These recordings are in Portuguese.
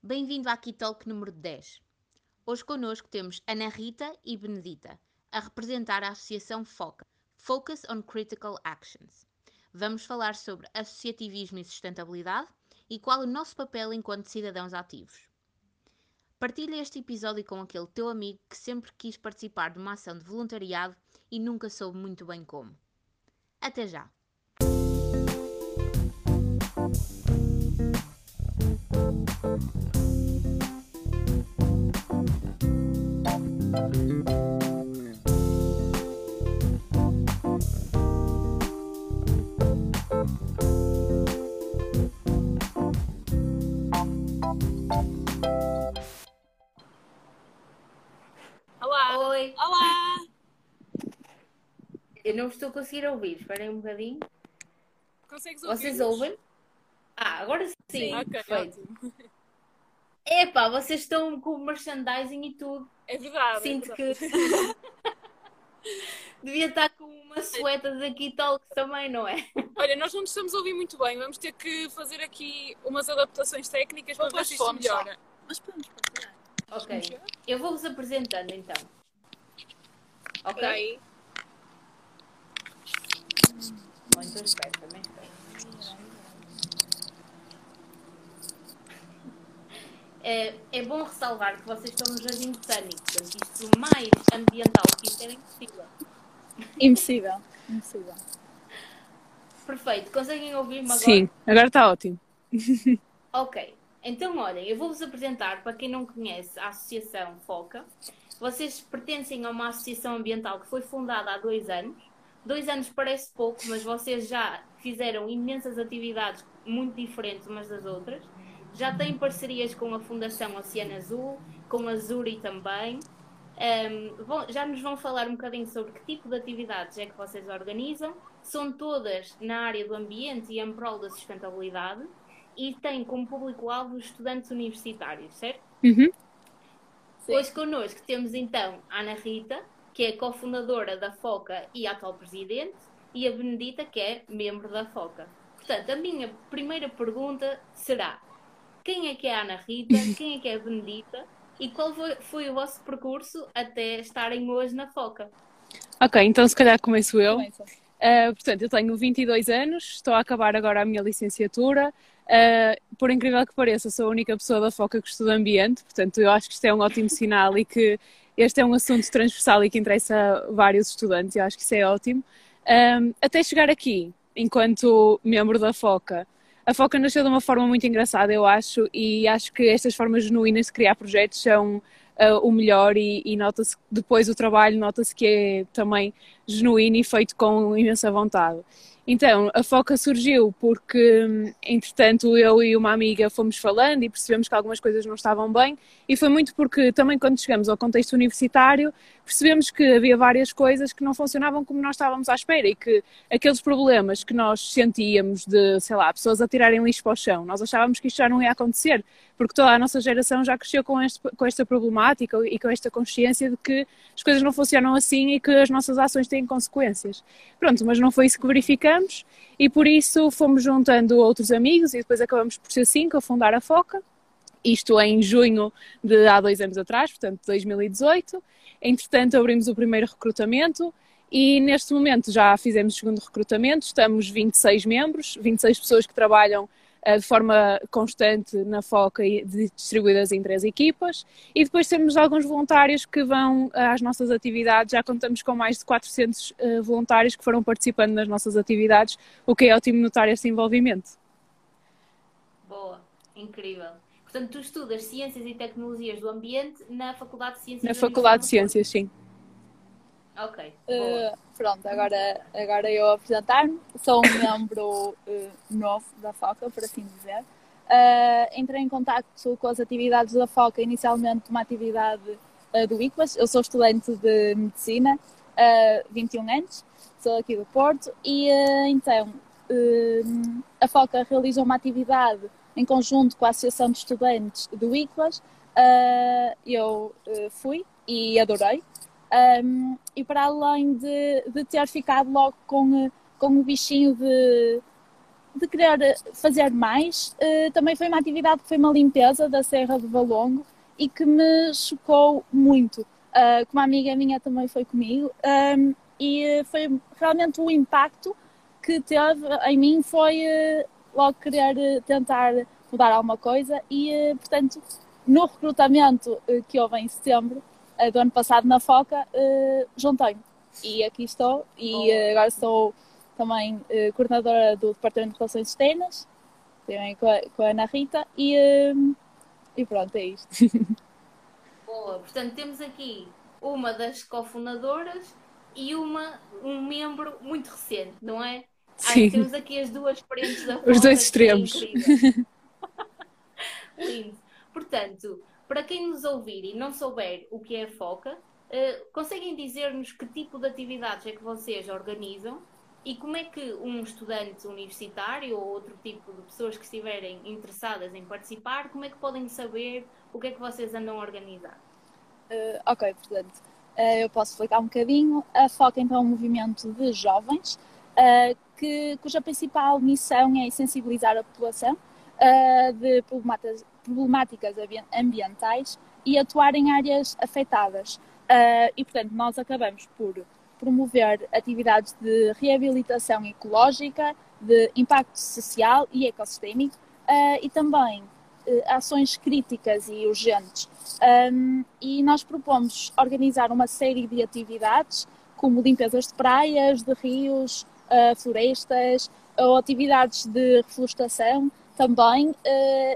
Bem-vindo à Kitalk número 10. Hoje connosco temos Ana Rita e Benedita, a representar a Associação FOCA, Focus on Critical Actions. Vamos falar sobre associativismo e sustentabilidade e qual o nosso papel enquanto cidadãos ativos. Partilha este episódio com aquele teu amigo que sempre quis participar de uma ação de voluntariado e nunca soube muito bem como. Até já! Olá! Oi! Olá! Eu não estou a conseguir ouvir, esperem um bocadinho. Consegues ouvir? Vocês ouvem? Ah, agora sim, Sim, ok, perfeito. ótimo. Epá, vocês estão com o merchandising e tudo. É verdade. Sinto é que verdade. devia estar com uma sueta daqui tal que também, não é? Olha, nós não nos estamos a ouvir muito bem. Vamos ter que fazer aqui umas adaptações técnicas para ver se isto melhora. Mas podemos partilhar. Ok. Eu vou-vos apresentando então. Ok? Espera aí. Ou então espera, também É, é bom ressalvar que vocês estão no Jardim Botânico, portanto, isto mais ambiental que isto era impossível. Impossível. Impossível. Perfeito, conseguem ouvir-me agora? Sim, agora está ótimo. Ok, então olhem, eu vou-vos apresentar, para quem não conhece, a Associação FOCA. Vocês pertencem a uma associação ambiental que foi fundada há dois anos. Dois anos parece pouco, mas vocês já fizeram imensas atividades muito diferentes umas das outras. Já têm parcerias com a Fundação Oceano Azul, com a Zuri também. Ahm, vão- já nos vão falar um bocadinho sobre que tipo de atividades é que vocês organizam. São todas na área do ambiente e em prol da sustentabilidade e têm como público-alvo os estudantes universitários, certo? Uhum. Sim. Hoje connosco temos então a Ana Rita, que é cofundadora da FOCA e atual presidente, e a Benedita, que é membro da FOCA. Portanto, a minha primeira pergunta será: quem é que é a Ana Rita, quem é que é a Benedita e qual foi, foi o vosso percurso até estarem hoje na FOCA? Ok, então se calhar começo eu. Começa. Uh, portanto, eu tenho 22 anos, estou a acabar agora a minha licenciatura. Uh, por incrível que pareça, sou a única pessoa da FOCA que estuda ambiente, portanto, eu acho que isto é um ótimo sinal e que este é um assunto transversal e que interessa a vários estudantes, eu acho que isso é ótimo. Um, até chegar aqui, enquanto membro da FOCA, a FOCA nasceu de uma forma muito engraçada, eu acho, e acho que estas formas genuínas de criar projetos são uh, o melhor e, e nota-se depois o trabalho, nota-se que é também genuíno e feito com imensa vontade. Então, a FOCA surgiu porque, hum, entretanto, eu e uma amiga fomos falando e percebemos que algumas coisas não estavam bem, e foi muito porque também quando chegamos ao contexto universitário, percebemos que havia várias coisas que não funcionavam como nós estávamos à espera e que aqueles problemas que nós sentíamos de, sei lá, pessoas a tirarem lixo para o chão, nós achávamos que isto já não ia acontecer, porque toda a nossa geração já cresceu com, este, com esta problemática e com esta consciência de que as coisas não funcionam assim e que as nossas ações têm consequências. Pronto, mas não foi isso que verificamos e por isso fomos juntando outros amigos e depois acabamos por ser cinco a fundar a FOCA. Isto em junho de há dois anos atrás, portanto 2018. Entretanto, abrimos o primeiro recrutamento e neste momento já fizemos o segundo recrutamento. Estamos 26 membros, 26 pessoas que trabalham de forma constante na FOCA e distribuídas em três equipas. E depois temos alguns voluntários que vão eh, às nossas atividades. Já contamos com mais de 400 eh, voluntários que foram participando nas nossas atividades, o que é ótimo notar esse envolvimento. Boa, incrível. Portanto, tu estudas Ciências e Tecnologias do Ambiente na Faculdade de Ciências Na da Faculdade de Ciências, sim. Ok. Uh, pronto, agora, agora eu apresentar-me. Sou um membro uh, novo da FOCA, por assim dizer. Uh, entrei em contato com as atividades da FOCA, inicialmente uma atividade do ICBAS. Eu sou estudante de Medicina, uh, 21 anos, sou aqui do Porto, e então a FOCA realizou uma atividade em conjunto com a Associação de Estudantes do ICBAS. Eu fui e adorei. Um, e para além de, de ter ficado logo com, eh, com o bichinho de, de querer fazer mais, uh, também foi uma atividade que foi uma limpeza da Serra do Valongo e que me chocou muito. Uh, uma amiga minha também foi comigo um, e foi realmente o impacto que teve em mim foi uh, logo querer tentar mudar alguma coisa e, portanto, no recrutamento que houve em setembro do ano passado na FOCA, juntei-me e aqui estou e oh. agora estou também uh, coordenadora do Departamento de Relações Externas, também com a, com a Ana Rita, e, uh, e pronto, é isto. Boa, portanto temos aqui uma das cofundadoras e uma, um membro muito recente, não é? Sim. temos aqui as duas frentes da Os dois extremos. É Lindo. Portanto, para quem nos ouvir e não souber o que é a FOCA, uh, conseguem dizer-nos que tipo de atividades é que vocês organizam e como é que um estudante universitário ou outro tipo de pessoas que estiverem interessadas em participar, como é que podem saber o que é que vocês andam a organizar? Uh, ok, portanto, uh, eu posso explicar um bocadinho. A FOCA então é um movimento de jovens uh, que, cuja principal missão é sensibilizar a população de problemáticas, problemáticas ambientais e atuar em áreas afetadas. e, portanto, nós acabamos por promover atividades de reabilitação ecológica, de impacto social e ecossistémico uh, e também uh, ações críticas e urgentes. Um, e nós propomos organizar uma série de atividades, como limpezas de praias, de rios, uh, florestas, ou atividades de reflorestação também,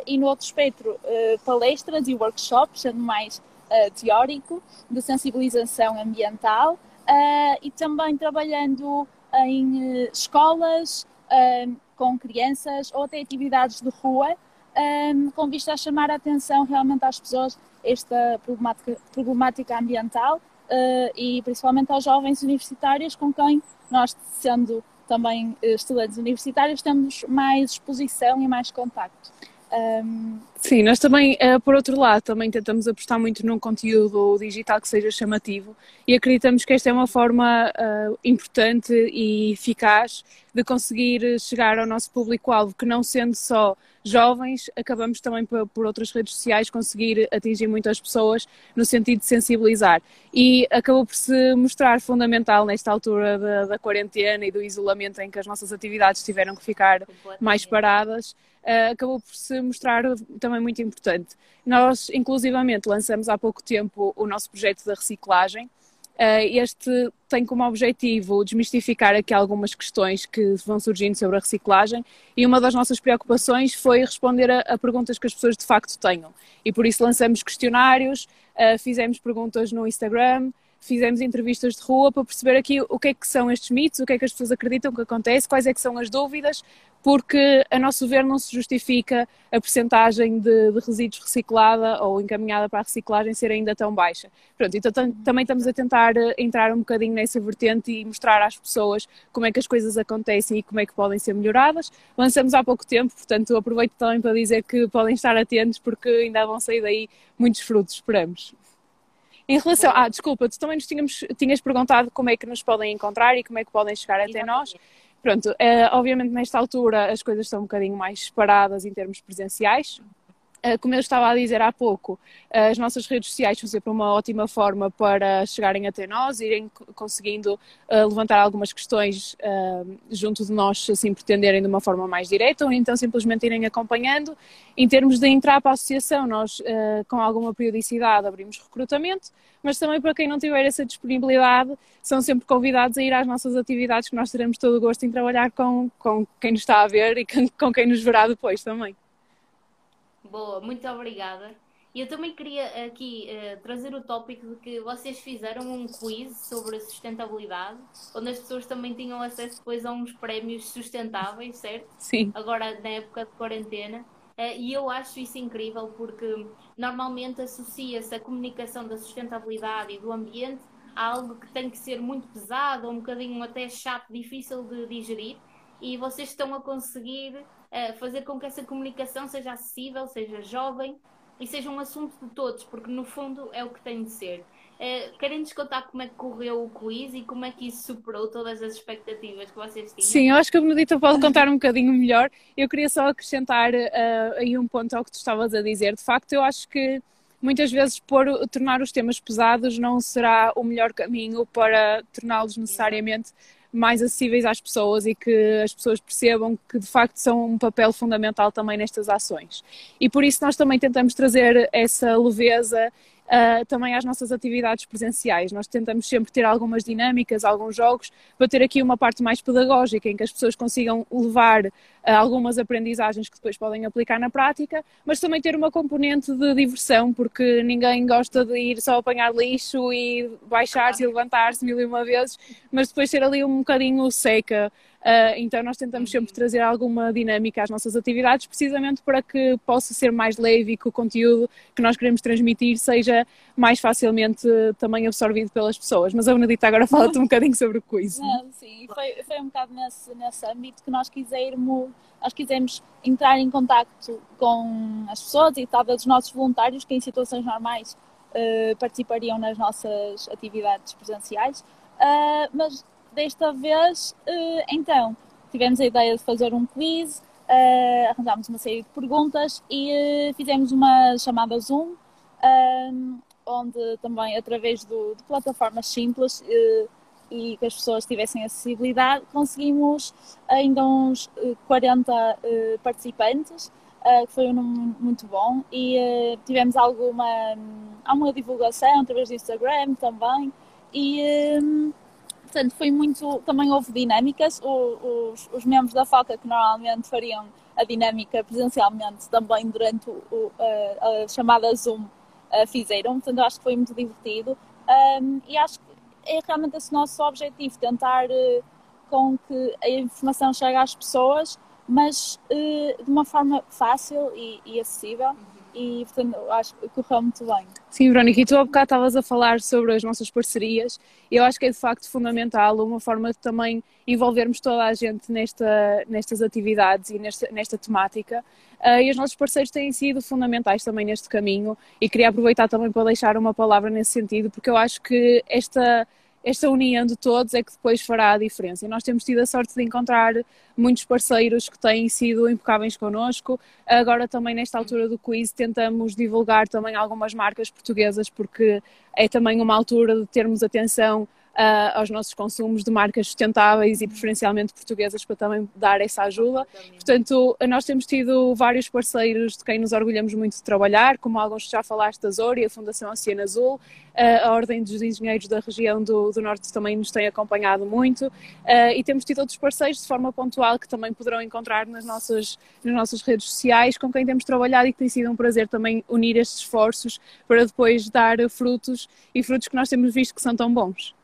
e no outro espectro, palestras e workshops, sendo mais teórico, de sensibilização ambiental, e também trabalhando em escolas com crianças ou até atividades de rua, com vista a chamar a atenção realmente às pessoas esta problemática, problemática ambiental e principalmente aos jovens universitários com quem nós, sendo também estudantes universitários, temos mais exposição e mais contacto. Um... Sim, nós também, uh, por outro lado, também tentamos apostar muito num conteúdo digital que seja chamativo e acreditamos que esta é uma forma uh, importante e eficaz de conseguir chegar ao nosso público-alvo, que não sendo só jovens, acabamos também por, por, outras redes sociais conseguir atingir muitas pessoas no sentido de sensibilizar. E acabou por se mostrar fundamental nesta altura da, da quarentena e do isolamento em que as nossas atividades tiveram que ficar mais paradas. Uh, acabou por se mostrar também muito importante. Nós, inclusivamente, lançamos há pouco tempo o nosso projeto da reciclagem, este tem como objetivo desmistificar aqui algumas questões que vão surgindo sobre a reciclagem e uma das nossas preocupações foi responder a, a perguntas que as pessoas de facto tenham. E por isso lançamos questionários, uh, fizemos perguntas no Instagram, fizemos entrevistas de rua para perceber aqui o que é que são estes mitos, o que é que as pessoas acreditam que acontece, quais é que são as dúvidas, porque a nosso ver não se justifica a percentagem de, de resíduos reciclada ou encaminhada para a reciclagem ser ainda tão baixa. Pronto, então também estamos a tentar eh, entrar um bocadinho nessa vertente e mostrar às pessoas como é que as coisas acontecem e como é que podem ser melhoradas. Lançamos há pouco tempo, portanto aproveito também para dizer que podem estar atentos porque ainda vão sair daí muitos frutos, esperamos. Em relação. Ah, desculpa, tu também nos tínhamos, tinhas perguntado como é que nos podem encontrar e como é que podem chegar até nós. Pronto, é, obviamente nesta altura as coisas estão um bocadinho mais paradas em termos presenciais, eh, como eu estava a dizer há pouco, eh, as nossas redes sociais são sempre uma ótima forma para chegarem até nós, irem conseguindo eh, levantar algumas questões junto de nós, se assim pretenderem de uma forma mais direta, ou então simplesmente irem acompanhando. Em termos de entrar para a associação, nós com alguma periodicidade abrimos recrutamento, mas também para quem não tiver essa disponibilidade, são sempre convidados a ir às nossas atividades, que nós teremos todo o gosto em trabalhar com, com quem nos está a ver e com quem nos verá depois também. Boa, muito obrigada. E eu também queria aqui uh, trazer o tópico de que vocês fizeram um quiz sobre sustentabilidade, onde as pessoas também tinham acesso depois a uns prémios sustentáveis, certo? Sim. Agora na época de quarentena. Uh, e eu acho isso incrível porque normalmente associa-se a comunicação da sustentabilidade e do ambiente a algo que tem que ser muito pesado, um bocadinho até chato, difícil de digerir, e vocês estão a conseguir fazer com que essa comunicação seja acessível, seja jovem e seja um assunto de todos, porque no fundo é o que tem de ser. Uh, Querem-nos contar como é que correu o quiz e como é que isso superou todas as expectativas que vocês tinham? Sim, eu acho que a Benedita pode contar um bocadinho melhor. Eu queria só acrescentar uh, aí um ponto ao que tu estavas a dizer. De facto, eu acho que muitas vezes por tornar os temas pesados não será o melhor caminho para torná-los necessariamente mais acessíveis às pessoas e que as pessoas percebam que de facto são um papel fundamental também nestas ações. E por isso nós também tentamos trazer essa leveza uh, também às nossas atividades presenciais. Nós tentamos sempre ter algumas dinâmicas, alguns jogos, para ter aqui uma parte mais pedagógica, em que as pessoas consigam levar uh, algumas aprendizagens que depois podem aplicar na prática, mas também ter uma componente de diversão, porque ninguém gosta de ir só apanhar lixo e baixar-se e levantar-se mil e uma vezes, mas depois ter ali um bocadinho seca. Uh, então nós tentamos sempre trazer alguma dinâmica às nossas atividades, precisamente para que possa ser mais leve e que o conteúdo que nós queremos transmitir seja mais facilmente também absorvido pelas pessoas. Mas a Benedita agora fala-te um bocadinho sobre o quiz. Não, sim, foi, foi um bocado nesse, nesse âmbito que nós quisermos, nós quisemos entrar em contato com as pessoas e talvez os nossos voluntários que em situações normais uh, participariam nas nossas atividades presenciais, uh, mas desta vez, uh, então, tivemos a ideia de fazer um quiz, uh, arranjámos uma série de perguntas e uh, fizemos uma chamada Zoom, onde também, através do, de plataformas simples e que as pessoas tivessem acessibilidade, conseguimos ainda uns 40 participantes. Uh, que foi um número muito bom e uh, tivemos alguma, alguma divulgação através do Instagram também e portanto foi muito, também houve dinâmicas, os, os membros da FOCA que normalmente fariam a dinâmica presencialmente também durante o, a, a, chamada Zoom fizeram, portanto acho que foi muito divertido. Um, e acho que é realmente esse nosso objetivo, tentar uh, com que a informação chegue às pessoas, mas uh, de uma forma fácil e, e acessível e portanto acho que correu muito bem. Sim, Verónica, e tu há bocado estavas a falar sobre as nossas parcerias. E eu acho que é de facto fundamental uma forma de também envolvermos toda a gente nesta, nestas atividades e nesta, nesta temática. Uh, e os nossos parceiros têm sido fundamentais também neste caminho. E queria aproveitar também para deixar uma palavra nesse sentido porque eu acho que esta esta união de todos é que depois fará a diferença. E nós temos tido a sorte de encontrar muitos parceiros que têm sido impecáveis connosco. Agora também nesta altura do quiz tentamos divulgar também algumas marcas portuguesas porque é também uma altura de termos atenção uh, aos nossos consumos de marcas sustentáveis e preferencialmente portuguesas para também dar essa ajuda. Portanto, nós temos tido vários parceiros de quem nos orgulhamos muito de trabalhar, como alguns que já falaste da Zori, a Fundação Oceano Azul, uh, a Ordem dos Engenheiros da região do, do Norte também nos tem acompanhado muito uh, e temos tido outros parceiros de forma pontual que também poderão encontrar nas nossas, nas nossas redes sociais com quem temos trabalhado e que tem sido um prazer também unir estes esforços para depois dar frutos e frutos que nós temos visto que são tão bons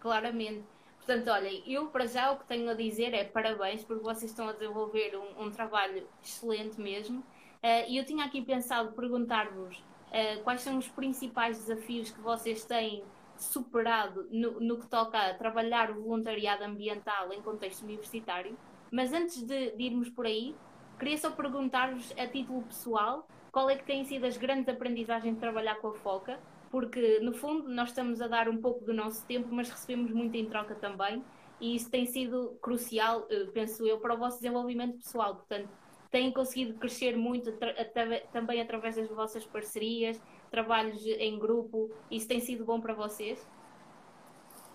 claramente. Portanto, olhem, eu para já o que tenho a dizer é parabéns, porque vocês estão a desenvolver um, um trabalho excelente mesmo. Uh, e eu tinha aqui pensado perguntar-vos uh, quais são os principais desafios que vocês têm superado no, no, que toca a trabalhar o voluntariado ambiental em contexto universitário. Mas antes de, de irmos por aí, queria só perguntar-vos a título pessoal qual é que têm sido as grandes aprendizagens de trabalhar com a FOCA porque no fundo nós estamos a dar um pouco do nosso tempo, mas recebemos muito em troca também, e isso tem sido crucial, eh, penso eu, para o vosso desenvolvimento pessoal. Portanto, têm conseguido crescer muito também através das vossas parcerias, trabalhos em grupo, isso tem sido bom para vocês?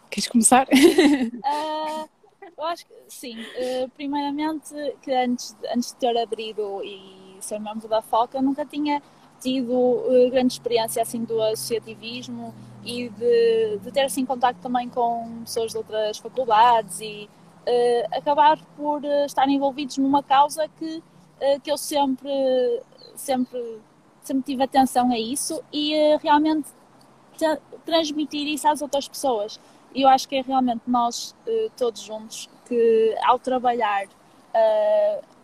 Queres começar? uh, eu acho que sim. Uh, primeiramente, que antes, antes de ter abrido e ser membro da FOCA, nunca tinha tido uh, grande experiência assim do associativismo e de, de ter assim contato também com pessoas de outras faculdades e uh, acabar por uh, estar envolvidos numa causa que, que eu sempre, sempre, sempre tive atenção a isso e realmente transmitir isso às outras pessoas. E eu acho que é realmente nós todos juntos que ao trabalhar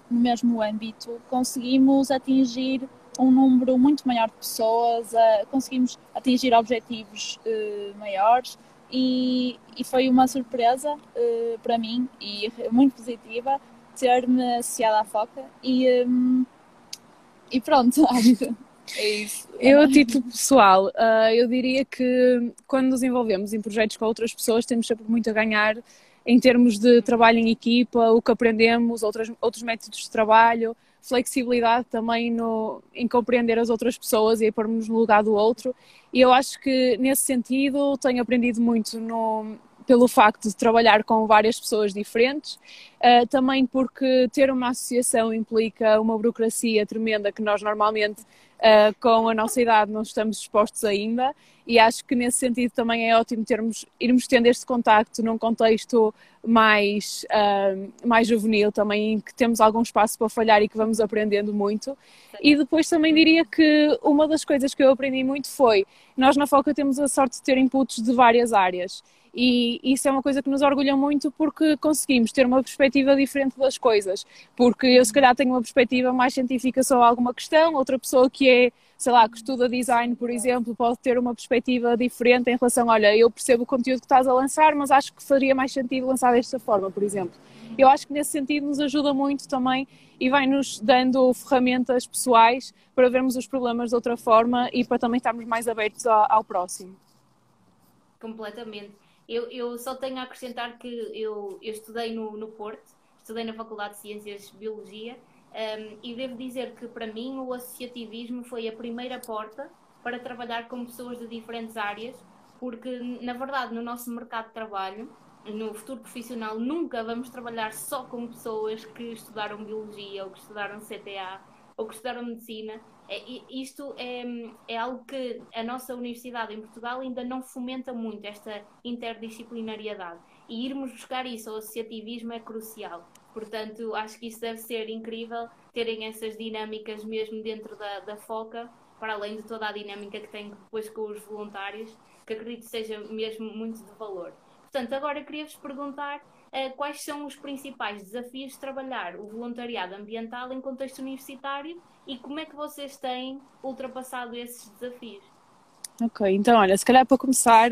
no mesmo âmbito conseguimos atingir um número muito maior de pessoas, conseguimos atingir objetivos uh, maiores e, e, foi uma surpresa uh, para mim e muito positiva ter-me associado à FOCA e, um, e pronto, acho que É isso. Eu, a título pessoal, uh, eu diria que quando nos envolvemos em projetos com outras pessoas, temos sempre muito a ganhar em termos de trabalho em equipa, o que aprendemos, outros, outros métodos de trabalho, flexibilidade também no, em compreender as outras pessoas e pôr-nos no lugar do outro. E eu acho que nesse sentido tenho aprendido muito no, pelo facto de trabalhar com várias pessoas diferentes, uh, também porque ter uma associação implica uma burocracia tremenda que nós normalmente uh, com a nossa idade não estamos expostos ainda e acho que nesse sentido também é ótimo termos, irmos tendo este contacto num contexto mais, uh, mais juvenil também, em que temos algum espaço para falhar e que vamos aprendendo muito. E depois também diria que uma das coisas que eu aprendi muito foi, nós na FOCA temos a sorte de ter inputs de várias áreas e isso é uma coisa que nos orgulha muito porque conseguimos ter uma perspectiva diferente das coisas. Porque eu, se calhar, tenho uma perspectiva mais científica sobre alguma questão, outra pessoa que é, sei lá, que estuda design, por exemplo, pode ter uma perspectiva diferente em relação, olha, eu percebo o conteúdo que estás a lançar, mas acho que faria mais sentido lançar desta forma, por exemplo. Eu acho que nesse sentido nos ajuda muito também e vai-nos dando ferramentas pessoais para vermos os problemas de outra forma e para também estarmos mais abertos ao, ao próximo. Completamente. Eu, eu só tenho a acrescentar que eu, eu estudei no, no Porto, estudei na Faculdade de Ciências de Biologia um, e devo dizer que para mim o associativismo foi a primeira porta para trabalhar com pessoas de diferentes áreas, porque na verdade no nosso mercado de trabalho, no futuro profissional, nunca vamos trabalhar só com pessoas que estudaram biologia ou que estudaram CTA ou que estudaram medicina. É, isto é, é algo que a nossa universidade em Portugal ainda não fomenta muito, esta interdisciplinariedade. E irmos buscar isso ao associativismo é crucial. Portanto, acho que isso deve ser incrível, terem essas dinâmicas mesmo dentro da, da FOCA, para além de toda a dinâmica que tem depois com os voluntários, que acredito seja mesmo muito de valor. Portanto, agora queria-vos perguntar quais são os principais desafios de trabalhar o voluntariado ambiental em contexto universitário e como é que vocês têm ultrapassado esses desafios? Ok, então olha, se calhar para começar,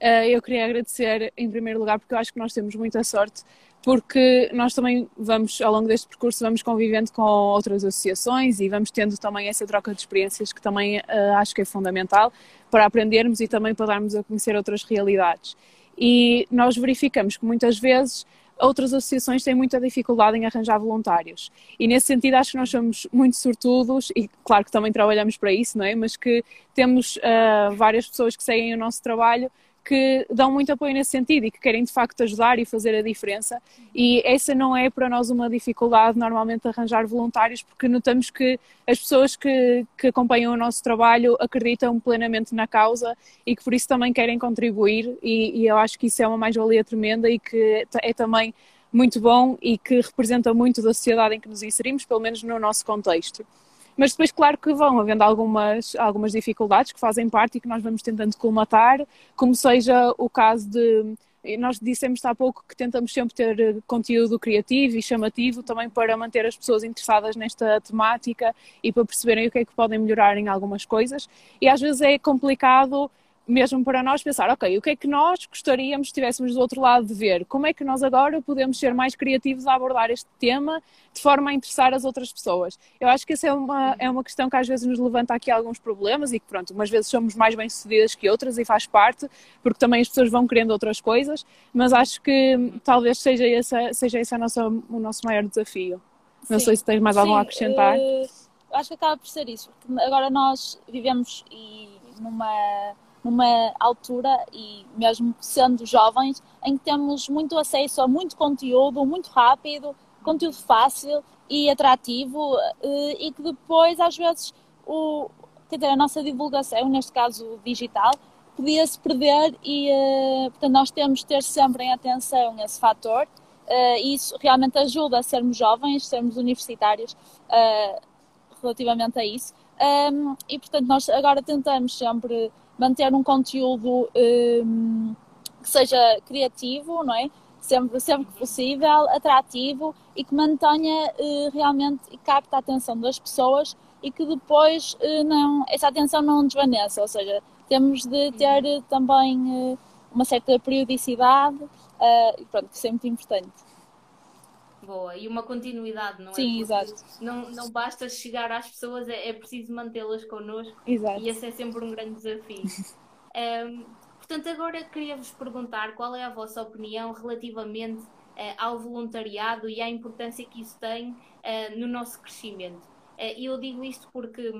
eh, eu queria agradecer em primeiro lugar porque eu acho que nós temos muita sorte porque nós também vamos, ao longo deste percurso, vamos convivendo com outras associações e vamos tendo também essa troca de experiências que também uh, acho que é fundamental para aprendermos e também para darmos a conhecer outras realidades. E nós verificamos que muitas vezes outras associações têm muita dificuldade em arranjar voluntários. E nesse sentido acho que nós somos muito sortudos e claro que também trabalhamos para isso, não é? Mas que temos uh, várias pessoas que seguem o nosso trabalho que dão muito apoio nesse sentido e que querem de facto ajudar e fazer a diferença. E essa não é para nós uma dificuldade normalmente arranjar voluntários, porque notamos que as pessoas que, que acompanham o nosso trabalho acreditam plenamente na causa e que por isso também querem contribuir. E, e eu acho que isso é uma mais-valia tremenda e que é também muito bom e que representa muito da sociedade em que nos inserimos, pelo menos no nosso contexto. Mas depois, claro que vão havendo algumas, algumas dificuldades que fazem parte e que nós vamos tentando colmatar, como seja o caso de. Nós dissemos há pouco que tentamos sempre ter conteúdo criativo e chamativo também para manter as pessoas interessadas nesta temática e para perceberem o que é que podem melhorar em algumas coisas. E às vezes é complicado mesmo para nós pensar, ok, o que é que nós gostaríamos se estivéssemos do outro lado de ver? Como é que nós agora podemos ser mais criativos a abordar este tema de forma a interessar as outras pessoas? Eu acho que essa é uma, é uma questão que às vezes nos levanta aqui alguns problemas e que, pronto, umas vezes somos mais bem-sucedidas que outras e faz parte, porque também as pessoas vão querendo outras coisas, mas acho que talvez seja esse, seja esse a nossa, o nosso maior desafio. Não Sim. sei se tens mais algo a acrescentar. Uh, acho que acaba por ser isso, porque agora nós vivemos e numa numa altura e mesmo sendo jovens em que temos muito acesso a muito conteúdo, muito rápido, conteúdo fácil e atrativo eh, e que depois às vezes o, quer dizer, a nossa divulgação, neste caso digital, podia-se perder e eh, portanto nós temos de ter sempre em atenção esse fator eh, e isso realmente ajuda a sermos jovens, sermos universitários relativamente a isso. E portanto nós agora tentamos sempre manter um conteúdo um, que seja criativo, não é? Sempre, sempre que possível, atrativo e que mantenha uh, realmente e capte a atenção das pessoas e que depois uh, não, essa atenção não desvaneça, ou seja, temos de ter uh, também uma certa periodicidade e pronto, que é muito importante. Boa, e uma continuidade, não é? Sim, exato. Não, não basta chegar às pessoas, é, é preciso mantê-las connosco. Exato. E esse é sempre um grande desafio. um, portanto, agora queria-vos perguntar qual é a vossa opinião relativamente uh, ao voluntariado e à importância que isso tem uh, no nosso crescimento. Uh, e eu digo isto porque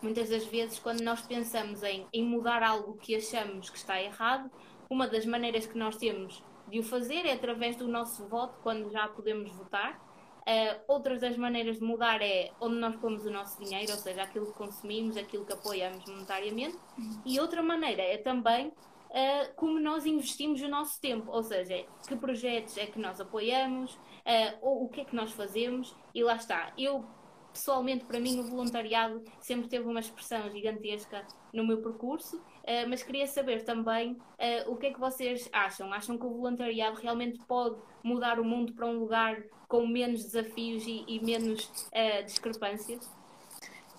muitas das vezes, quando nós pensamos em, em mudar algo que achamos que está errado, uma das maneiras que nós temos de o fazer é através do nosso voto, quando já podemos votar. Uh, outras das maneiras de mudar é onde nós pomos o nosso dinheiro, ou seja, aquilo que consumimos, aquilo que apoiamos monetariamente. E outra maneira é também uh, como nós investimos o nosso tempo, ou seja, que projetos é que nós apoiamos, uh, ou o que é que nós fazemos. E lá está. Eu, pessoalmente, para mim, o voluntariado sempre teve uma expressão gigantesca no meu percurso Uh, mas queria saber também uh, o que é que vocês acham? Acham que o voluntariado realmente pode mudar o mundo para um lugar com menos desafios e, e menos uh, discrepâncias?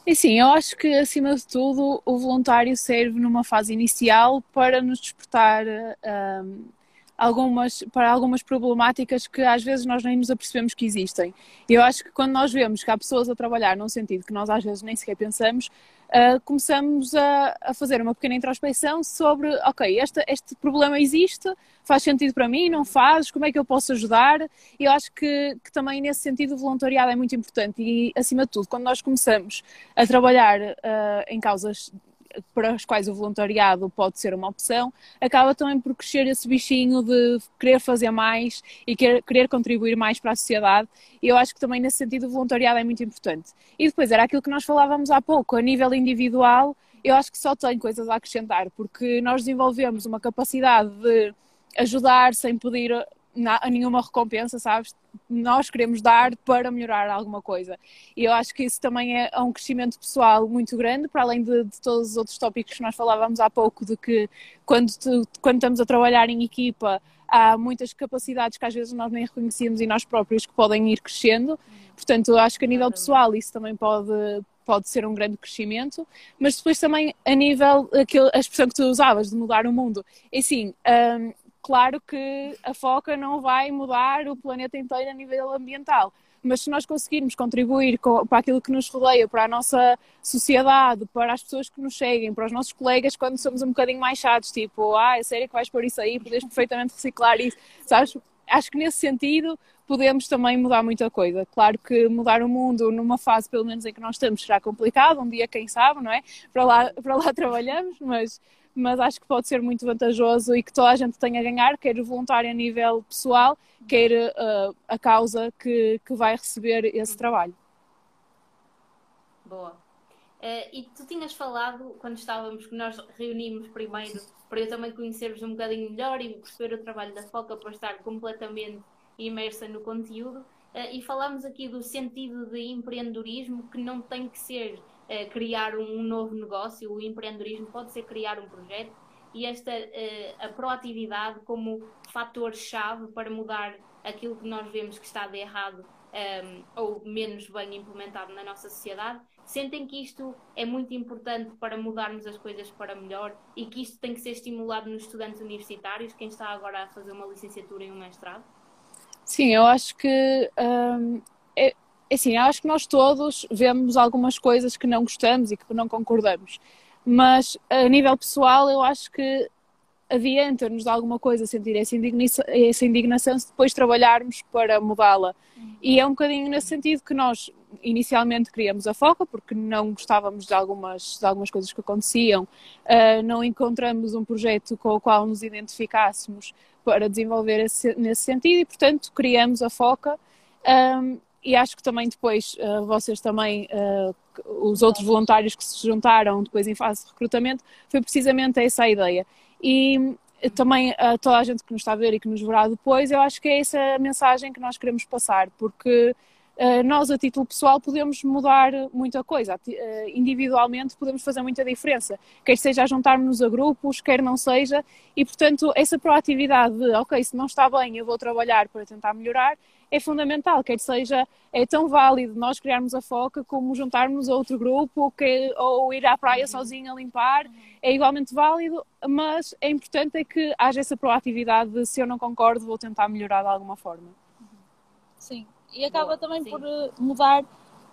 E sim, eu acho que acima de tudo o voluntário serve numa fase inicial para nos despertar um, algumas, para algumas problemáticas que às vezes nós nem nos apercebemos que existem. Eu acho que quando nós vemos que há pessoas a trabalhar num sentido que nós às vezes nem sequer pensamos, uh, começamos a, a, fazer uma pequena introspecção sobre, ok, este, este problema existe, faz sentido para mim, não faz, como é que eu posso ajudar? E eu acho que, que também nesse sentido o voluntariado é muito importante e, acima de tudo, quando nós começamos a trabalhar uh, em causas para as quais o voluntariado pode ser uma opção, acaba também por crescer esse bichinho de querer fazer mais e querer, querer contribuir mais para a sociedade. E eu acho que também nesse sentido o voluntariado é muito importante. E depois era aquilo que nós falávamos há pouco, a nível individual, eu acho que só tem coisas a acrescentar, porque nós desenvolvemos uma capacidade de ajudar sem pedir a nenhuma recompensa, sabes? Nós queremos dar para melhorar alguma coisa. E eu acho que isso também é, é um crescimento pessoal muito grande, para além de, de, todos os outros tópicos que nós falávamos há pouco, de que quando, tu, quando estamos a trabalhar em equipa, há muitas capacidades que às vezes nós nem reconhecemos e nós próprios que podem ir crescendo. Portanto, eu acho que a nível pessoal isso também pode, pode ser um grande crescimento, mas depois também a nível, aquilo, a expressão que tu usavas de mudar o mundo, e sim, um, Claro que a foca não vai mudar o planeta inteiro a nível ambiental, mas se nós conseguirmos contribuir com, para aquilo que nos rodeia, para a nossa sociedade, para as pessoas que nos seguem, para os nossos colegas, quando somos um bocadinho mais chatos, tipo, ah, é sério que vais pôr isso aí, podes perfeitamente reciclar isso, sabes? Acho que nesse sentido podemos também mudar muita coisa. Claro que mudar o mundo numa fase, pelo menos em que nós estamos, será complicado, um dia quem sabe, não é? Para lá, para lá trabalhamos, mas mas acho que pode ser muito vantajoso e que toda a gente tenha a ganhar, quer o voluntário a nível pessoal, quer uh, a causa que, que vai receber esse trabalho. Boa. Uh, e tu tinhas falado, quando estávamos, que nós reunimos primeiro para eu também conhecer-vos um bocadinho melhor e perceber o trabalho da FOCA para estar completamente imersa no conteúdo. Uh, e falámos aqui do sentido de empreendedorismo que não tem que ser criar um novo negócio, o empreendedorismo pode ser criar um projeto e esta uh, a proatividade como fator-chave para mudar aquilo que nós vemos que está de errado um, ehm, ou menos bem implementado na nossa sociedade, sentem que isto é muito importante para mudarmos as coisas para melhor e que isto tem que ser estimulado nos estudantes universitários, quem está agora a fazer uma licenciatura e um mestrado? Sim, eu acho que um, ehm, é, é assim, acho que nós todos vemos algumas coisas que não gostamos e que não concordamos, mas a nível pessoal eu acho que adianta-nos de alguma coisa sentir essa indignação, essa indignação se depois trabalharmos para mudá-la. E é um bocadinho nesse sentido que nós inicialmente criamos a FOCA, porque não gostávamos de algumas, de algumas coisas que aconteciam, uh, não encontramos um projeto com o qual nos identificássemos para desenvolver esse, nesse sentido e, portanto, criamos a FOCA. Um, e acho que também depois uh, vocês também, uh, os outros voluntários que se juntaram depois em fase de recrutamento, foi precisamente essa a ideia. E eh, também a toda a gente que nos está a ver e que nos verá depois, eu acho que é essa a mensagem que nós queremos passar, porque nós a título pessoal podemos mudar muita coisa, individualmente podemos fazer muita diferença, quer seja a juntar-nos a grupos, quer não seja, e portanto essa proatividade de, ok, se não está bem eu vou trabalhar para tentar melhorar, é fundamental, quer seja, é tão válido nós criarmos a foca como juntarmos a outro grupo que, ou ir à praia uhum. sozinho a limpar, é igualmente válido, mas é importante é que haja essa proatividade de se eu não concordo vou tentar melhorar de alguma forma. Sim, e acaba Boa, também sim. por eh, mudar,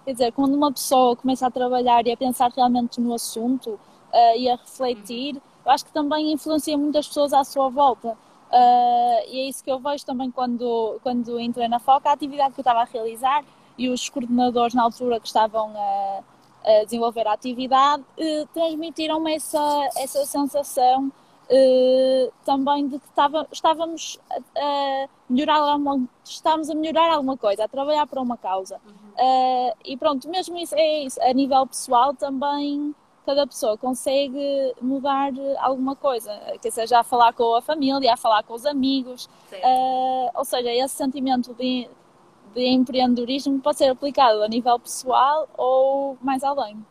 quer dizer, quando uma pessoa começa a trabalhar e a pensar realmente no assunto uh, e a refletir, uhum. eu acho que também influencia muitas pessoas à sua volta. Uh, e é isso que eu vejo também quando, quando entrei na FOCA, a atividade que eu estava a realizar e os coordenadores na altura que estavam a, a desenvolver a atividade uh, transmitiram-me essa, essa sensação uh, também de que estava, estávamos a, a melhorar alguma, estávamos a melhorar alguma coisa, a trabalhar para uma causa. Uhum. e pronto, mesmo isso é isso, a nível pessoal também cada pessoa consegue mudar alguma coisa, que seja a falar com a família, a falar com os amigos, uh, ou seja, esse sentimento de, de empreendedorismo pode ser aplicado a nível pessoal ou mais além.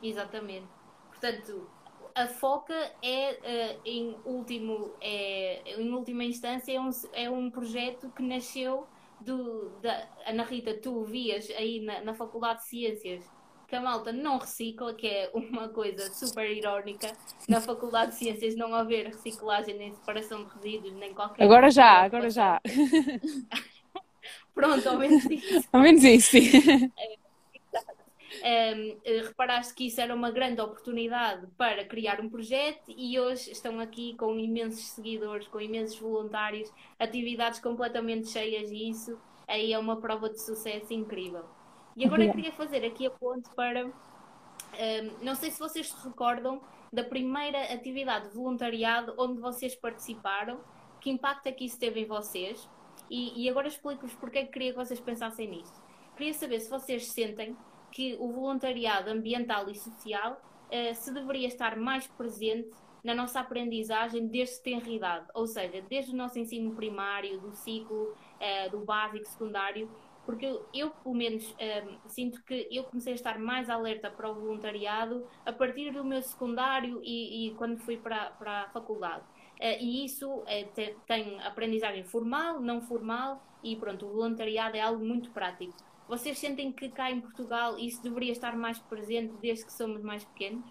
Exatamente. Portanto, a foca é, uh, em, último, é, em última instância, é um, é um projeto que nasceu do, da Ana Rita, tu vias aí na, na Faculdade de Ciências que a malta não recicla, que é uma coisa super irónica. Na Faculdade de Ciências não haver reciclagem nem separação de resíduos, nem qualquer Agora já, agora já. Pronto, ao menos isso. Ao menos isso, sim. É, reparaste que isso era uma grande oportunidade para criar um projeto e hoje estão aqui com imensos seguidores, com imensos voluntários, atividades completamente cheias e isso aí é uma prova de sucesso incrível. E agora eu queria fazer aqui a ponte para. Um, não sei se vocês se recordam da primeira atividade de voluntariado onde vocês participaram, que impacto é que isso teve em vocês, e, e agora explico-vos porque é que queria que vocês pensassem nisso. Queria saber se vocês sentem que o voluntariado ambiental e social uh, se deveria estar mais presente na nossa aprendizagem desde tenridade, ou seja, desde o nosso ensino primário, do ciclo, uh, do básico, secundário, porque eu, eu pelo menos, um, ehm, sinto que eu comecei a estar mais alerta para o voluntariado a partir do meu secundário e, e quando fui para, para a faculdade. Uh, e isso uh, te, tem aprendizagem formal, não formal, e pronto, o voluntariado é algo muito prático. Vocês sentem que cá em Portugal isso deveria estar mais presente desde que somos mais pequenos?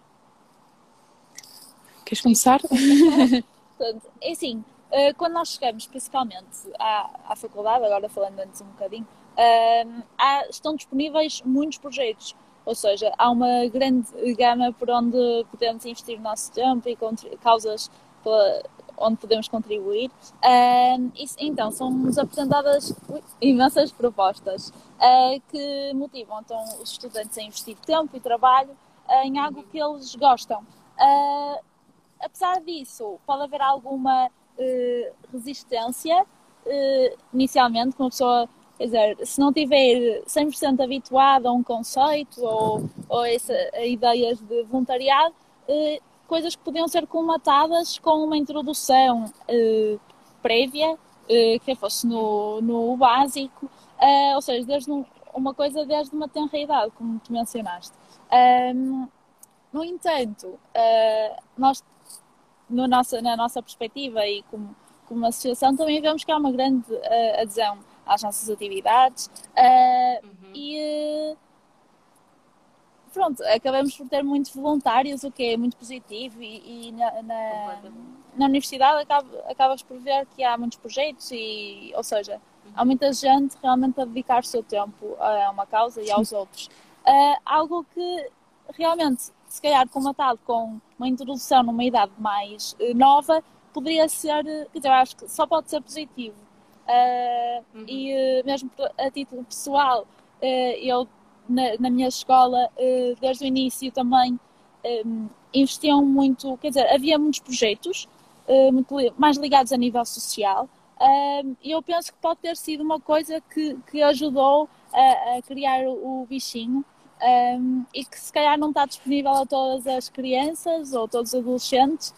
Queres começar? é assim, eh, quando nós chegamos principalmente à, à faculdade, agora falando antes um bocadinho, uh, há, estão disponíveis muitos projetos, ou seja, há uma grande gama por onde podemos investir o nosso tempo e causas pela, onde podemos contribuir. Isso, então, são-nos apresentadas imensas propostas uh, que motivam então, os estudantes a investir tempo e trabalho uh, em algo que eles gostam. apesar disso, pode haver alguma resistência inicialmente, que uma pessoa Quer dizer, se não estiver 100% habituado a um conceito ou, ou essa, a ideias de voluntariado, eh, coisas que podiam ser colmatadas com uma introdução eh, prévia, eh, que fosse no, no básico, eh, ou seja, desde um, uma coisa desde uma tenra idade, como tu mencionaste. no entanto, eh, nós, no nossa, na nossa perspectiva e como, como associação, também vemos que há uma grande eh, adesão às nossas atividades uh, uhum. e uh, pronto, acabamos por ter muitos voluntários, o que é muito positivo e, e na, na, na, universidade acaba, acabas por ver que há muitos projetos e, ou seja, uhum. há muita gente realmente a dedicar o seu tempo a uma causa e aos outros. Uh, algo que realmente, se calhar comatado com uma introdução numa idade mais nova, poderia ser, quer dizer, acho que só pode ser positivo. Uh, uhum. E uh, mesmo a título pessoal, uh, eu na, na, minha escola, desde o início também investiam muito, quer dizer, havia muitos projetos muito, mais ligados a nível social. E eu penso que pode ter sido uma coisa que, que ajudou a, a criar o, bichinho um, e que se calhar não está disponível a todas as crianças ou todos os adolescentes,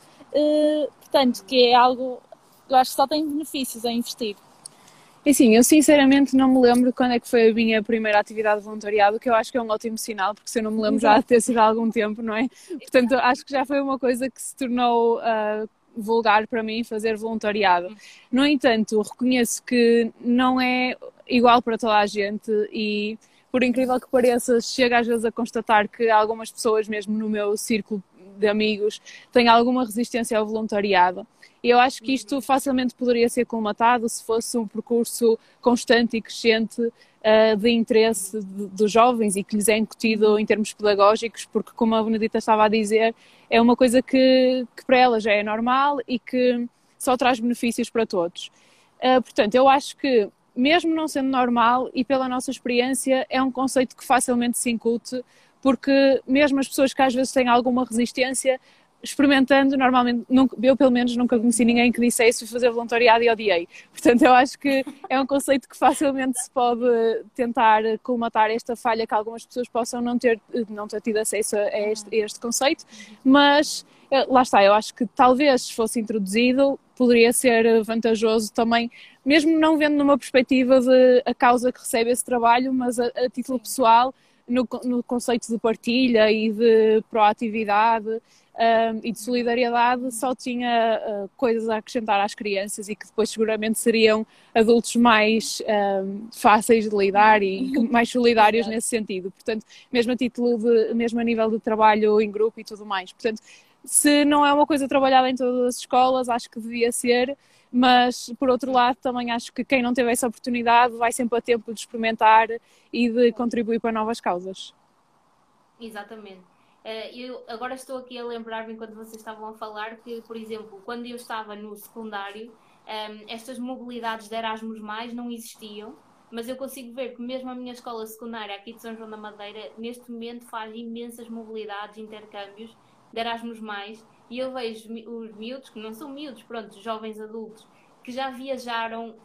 portanto, que é algo eu acho que só tem benefícios a investir. E sim, eu sinceramente não me lembro quando é que foi a minha primeira atividade de voluntariado, que eu acho que é um ótimo sinal, porque se eu não me lembro já de ter sido há algum tempo, não é? Portanto, acho que já foi uma coisa que se tornou uh, vulgar para mim fazer voluntariado. No entanto, reconheço que não é igual para toda a gente e por incrível que pareça, chega às vezes a constatar que algumas pessoas, mesmo no meu círculo de amigos têm alguma resistência ao voluntariado. E eu acho que isto facilmente poderia ser colmatado se fosse um percurso constante e crescente uh, de interesse de, dos jovens e que lhes é incutido em termos pedagógicos, porque, como a Benedita estava a dizer, é uma coisa que, que para elas já é normal e que só traz benefícios para todos. Uh, portanto, eu acho que, mesmo não sendo normal e pela nossa experiência, é um conceito que facilmente se incute, porque mesmo as pessoas que às vezes têm alguma resistência experimentando, normalmente, nunca, eu pelo menos nunca conheci ninguém que dissesse fazer voluntariado e odiei. Portanto, eu acho que é um conceito que facilmente se pode tentar colmatar esta falha que algumas pessoas possam não ter, não ter tido acesso a este, a este conceito, mas eh, lá está, eu acho que talvez se fosse introduzido poderia ser vantajoso também, mesmo não vendo numa perspectiva de a causa que recebe esse trabalho, mas a, a título pessoal, no, no conceito de partilha e de proatividade um, e de solidariedade só tinha uh, coisas a acrescentar às crianças e que depois seguramente seriam adultos mais um, fáceis de lidar e mais solidários nesse sentido. Portanto, mesmo a título de, mesmo a nível de trabalho em grupo e tudo mais. Portanto, se não é uma coisa trabalhada em todas as escolas, acho que devia ser, mas por outro lado também acho que quem não teve essa oportunidade vai sempre a tempo de experimentar e de contribuir para novas causas. Exatamente. Eh, eu agora estou aqui a lembrar-me enquanto vocês estavam a falar que, por exemplo, quando eu estava no secundário, ehm, estas mobilidades de Erasmus mais não existiam, mas eu consigo ver que mesmo a minha escola secundária aqui de São João da Madeira, neste momento faz imensas mobilidades, intercâmbios de Erasmus mais, e eu vejo os miúdos, que não são miúdos, pronto, jovens adultos, que já viajaram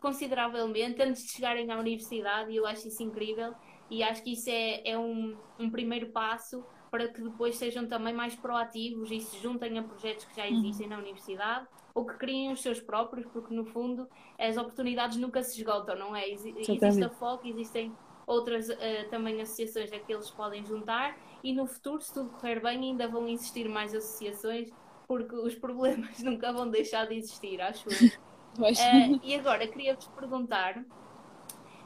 consideravelmente antes de chegarem à universidade, e eu acho isso incrível, e acho que isso é, é um, um primeiro passo para que depois sejam também mais proativos e se juntem a projetos que já uhum. existem uhum. na universidade ou que criem os seus próprios, porque no fundo as oportunidades nunca se esgotam, não é? Existe a FOC, existem outras uh, também associações a que eles podem juntar e no futuro, se tudo correr bem, ainda vão existir mais associações porque os problemas nunca vão deixar de existir, acho eu. uh, e agora queria-vos perguntar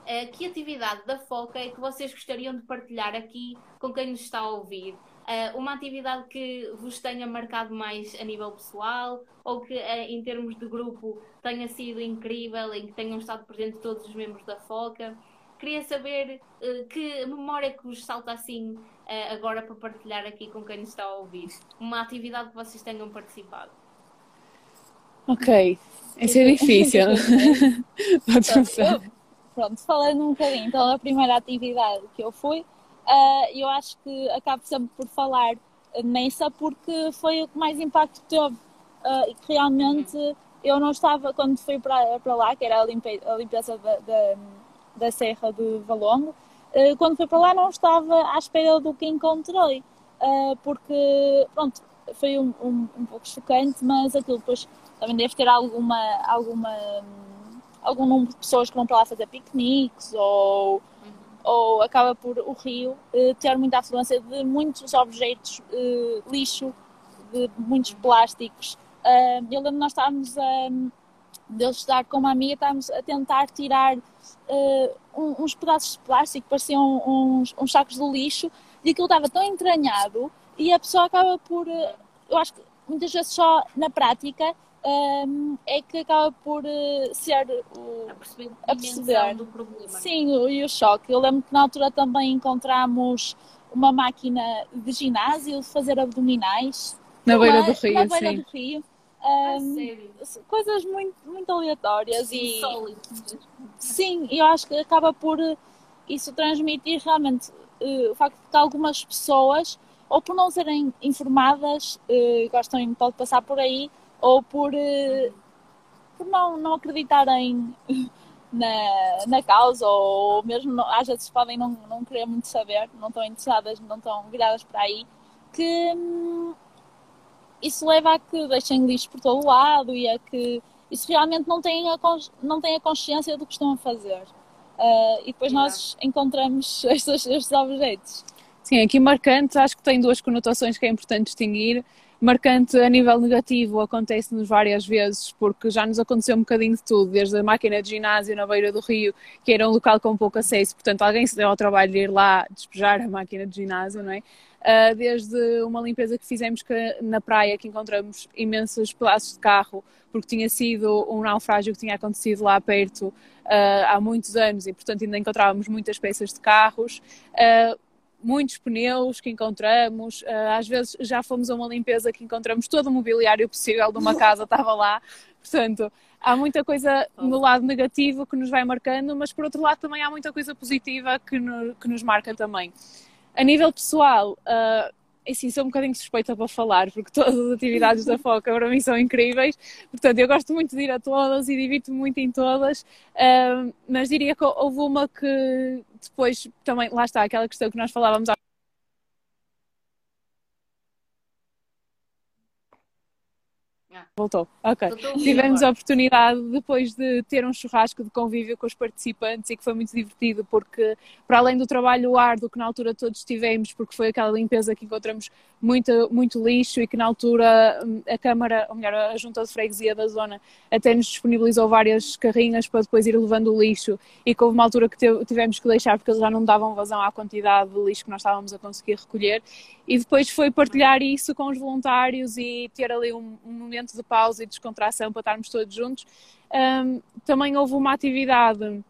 Uh, que atividade da FOCA é que vocês gostariam de partilhar aqui com quem nos está a ouvir? Uh, uma atividade que vos tenha marcado mais a nível pessoal ou que, em termos de grupo, tenha sido incrível, em que tenham estado presentes todos os membros da FOCA? Queria saber que memória que vos salta assim agora para partilhar aqui com quem nos está a ouvir. Uma atividade que vocês tenham participado. Ok, esse é difícil. Pode começar pronto, falando um bocadinho então da primeira atividade que eu fui, uh, eu acho que acabo sempre por falar nessa porque foi o que mais impacto teve uh, e que realmente eu não estava, quando fui para, para lá, que era a, limpe, a limpeza da, da, da, Serra de Valongo, uh, quando fui para lá não estava à espera do que encontrei, porque, pronto, foi um, um, um pouco chocante, mas aquilo depois também deve ter alguma, alguma algum número de pessoas que vão para lá fazer piqueniques ou, uhum. ou acaba por o rio uh, ter muita afluência de muitos objetos uh, lixo, de muitos plásticos. Uh, eu lembro nós estávamos a. de eu estar com uma amiga, estávamos a tentar tirar um, uns pedaços de plástico, pareciam uns, uns sacos de lixo, e aquilo estava tão entranhado e a pessoa acaba por. eu acho que muitas vezes só na prática um, é que acaba por uh, ser o, a perceber, a perceber. do problema. Sim, o, e o choque. Eu lembro que na altura também encontramos uma máquina de ginásio de fazer abdominais. Na beira do rio, na beira sim. do rio. Um, coisas muito, muito aleatórias e sim, eu acho que acaba por eh, isso transmitir realmente uh, o facto de que algumas pessoas ou por não serem informadas uh, gostam pode passar por aí ou por, eh, por não, não acreditarem na, na causa, ou mesmo às vezes podem não, não querer muito saber, não estão interessadas, não estão viradas para aí, que hum, isso leva a que deixem lixo por todo o lado e a que isso realmente não têm a, não têm a consciência do que estão a fazer. Uh, e depois nós encontramos estes, estes objetos. Sim, aqui marcante, acho que tem duas conotações que é importante distinguir marcante a nível negativo acontece-nos várias vezes, porque já nos aconteceu um bocadinho de tudo, desde a máquina de ginásio na beira do rio, que era um local com pouco acesso, portanto alguém se deu ao trabalho de ir lá despejar a máquina de ginásio, não é? Uh, desde uma limpeza que fizemos que, na praia, que encontramos imensos pedaços de carro, porque tinha sido um naufrágio que tinha acontecido lá perto uh, há muitos anos e, portanto, ainda encontrávamos muitas peças de carros. Uh, muitos pneus que encontramos, às vezes já fomos a uma limpeza que encontramos todo o mobiliário possível de uma casa, estava lá, portanto, há muita coisa no lado negativo que nos vai marcando, mas por outro lado também há muita coisa positiva que, no, que nos marca também. A nível pessoal, uh, assim, sou um bocadinho suspeita para falar, porque todas as atividades da FOCA para mim são incríveis, portanto eu gosto muito de ir a todas e divirto-me muito em todas, uh, mas diria que houve uma que depois também, lá está, aquela questão que nós falávamos há Voltou, ok. Tivemos a oportunidade depois de ter um churrasco de convívio com os participantes e que foi muito divertido porque, para além do trabalho árduo que na altura todos tivemos, porque foi aquela limpeza que encontramos muito, muito lixo e que na altura hum, a Câmara, ou melhor, a Junta de Freguesia da zona até nos disponibilizou várias carrinhas para depois ir levando o lixo. E que houve uma altura que tivemos que deixar porque eles já não davam vazão à quantidade de lixo que nós estávamos a conseguir recolher e depois foi partilhar isso com os voluntários e ter ali um, um momento de pausa e descontração para estarmos todos juntos. Um, também houve uma atividade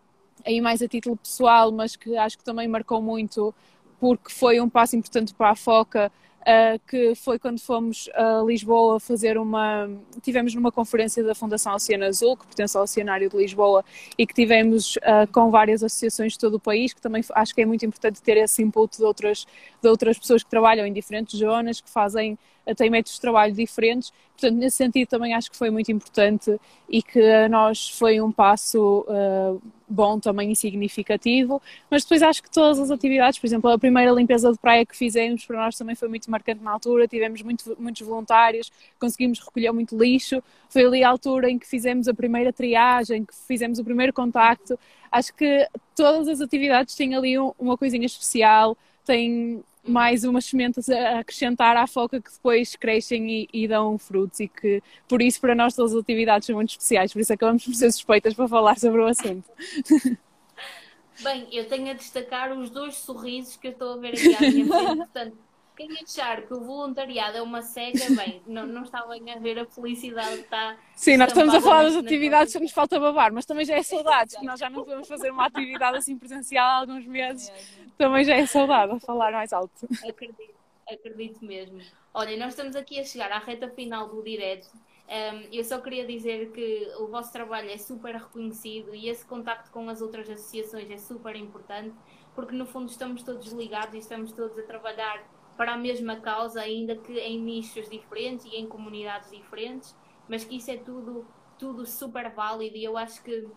aí mais a título pessoal, mas que acho que também marcou muito porque foi um passo importante para a FOCA uh, que foi quando fomos a Lisboa fazer uma. Tivemos numa conferência da Fundação Oceano Azul, que pertence ao Oceanário de Lisboa, e que tivemos uh, com várias associações de todo o país, que também acho que é muito importante ter esse input de outras, de outras pessoas que trabalham em diferentes zonas, que fazem têm métodos de trabalho diferentes, portanto, nesse sentido também acho que foi muito importante e que a nós foi um passo uh, bom também e significativo, mas depois acho que todas as atividades, por exemplo, a primeira limpeza de praia que fizemos para nós também foi muito marcante na altura, tivemos muito, muitos voluntários, conseguimos recolher muito lixo, foi ali a altura em que fizemos a primeira triagem, que fizemos o primeiro contacto, acho que todas as atividades têm ali uma coisinha especial, têm mais umas sementes a acrescentar à foca que depois crescem e, e, dão frutos e que por isso para nós todas as atividades são muito especiais, por isso acabamos por ser suspeitas para falar sobre o assunto. Bem, eu tenho a destacar os dois sorrisos que eu estou a ver aqui à minha frente, portanto quem achar que o voluntariado é uma cega, bem, não, não está bem a ver a felicidade que está. Sim, nós estamos a falar das atividades que nos falta babar, mas também já é saudades, que nós já não podemos fazer uma atividade assim presencial há alguns meses. Também já é saudade a falar mais alto. Acredito, acredito mesmo. Olha, nós estamos aqui a chegar à reta final do direto. Um, eu só queria dizer que o vosso trabalho é super reconhecido e esse contacto com as outras associações é super importante, porque no fundo estamos todos ligados e estamos todos a trabalhar para a mesma causa, ainda que em nichos diferentes e em comunidades diferentes, mas que isso é tudo, tudo super válido e eu acho que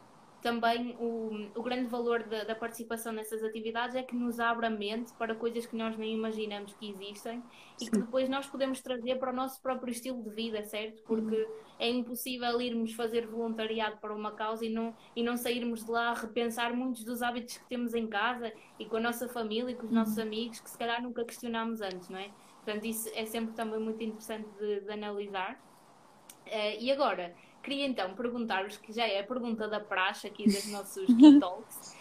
também o, o grande valor da, da, participação nessas atividades é que nos abre a mente para coisas que nós nem imaginamos que existem e que depois nós podemos trazer para o nosso próprio estilo de vida, certo? Porque uhum. É impossível irmos fazer voluntariado para uma causa e não, e não sairmos de lá a repensar muitos dos hábitos que temos em casa e com a nossa família e com os uhum. nossos amigos que se calhar nunca questionámos antes, não é? Portanto, isso é sempre também muito interessante de, de analisar. Uh, e agora, queria então perguntar-vos, que já é a pergunta da praxe aqui dos nossos Talks,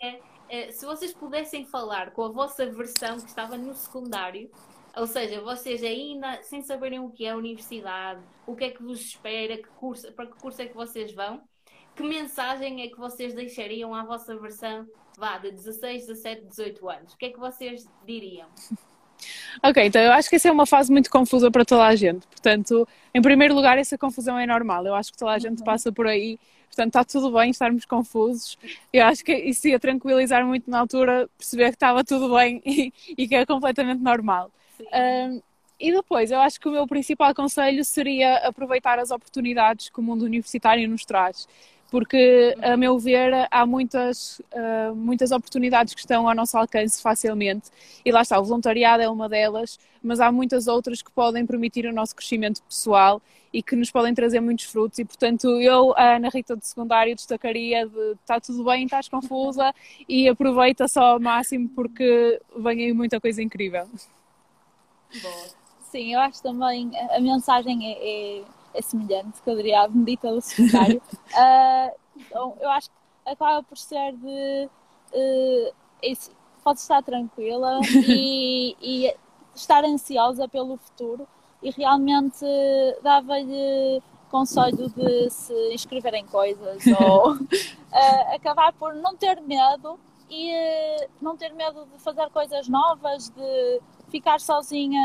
é, é, se vocês pudessem falar com a vossa versão que estava no secundário, ou seja, vocês ainda sem saberem o que é a universidade, o que é que vos espera, que curso, para que curso é que vocês vão, que mensagem é que vocês deixariam à vossa versão vá, de 16, 17, 18 anos? O que é que vocês diriam? Ok, então eu acho que essa é uma fase muito confusa para toda a gente. Portanto, em primeiro lugar, essa confusão é normal. Eu acho que toda a gente uhum. passa por aí. Portanto, está tudo bem estarmos confusos. Eu acho que isso ia tranquilizar muito na altura, perceber que estava tudo bem e, e que é completamente normal. E depois, eu acho que o meu principal conselho seria aproveitar as oportunidades que o mundo universitário nos traz porque, a meu ver, há muitas, uh, muitas oportunidades que estão ao nosso alcance facilmente. E lá está, o voluntariado é uma delas, mas há muitas outras que podem permitir o nosso crescimento pessoal e que nos podem trazer muitos frutos. E, portanto, eu, a Ana Rita de secundário, destacaria de está tudo bem, estás confusa e aproveita só ao máximo porque vem aí muita coisa incrível. Boa. Sim, eu acho também a mensagem é, é é semelhante, que eu diria a bendita do secretário. uh, então, eu acho que acaba por ser de. Uh, pode estar tranquila e, e estar ansiosa pelo futuro e realmente dava-lhe conselho de se inscrever em coisas ou uh, acabar por não ter medo e uh, não ter medo de fazer coisas novas, de ficar sozinha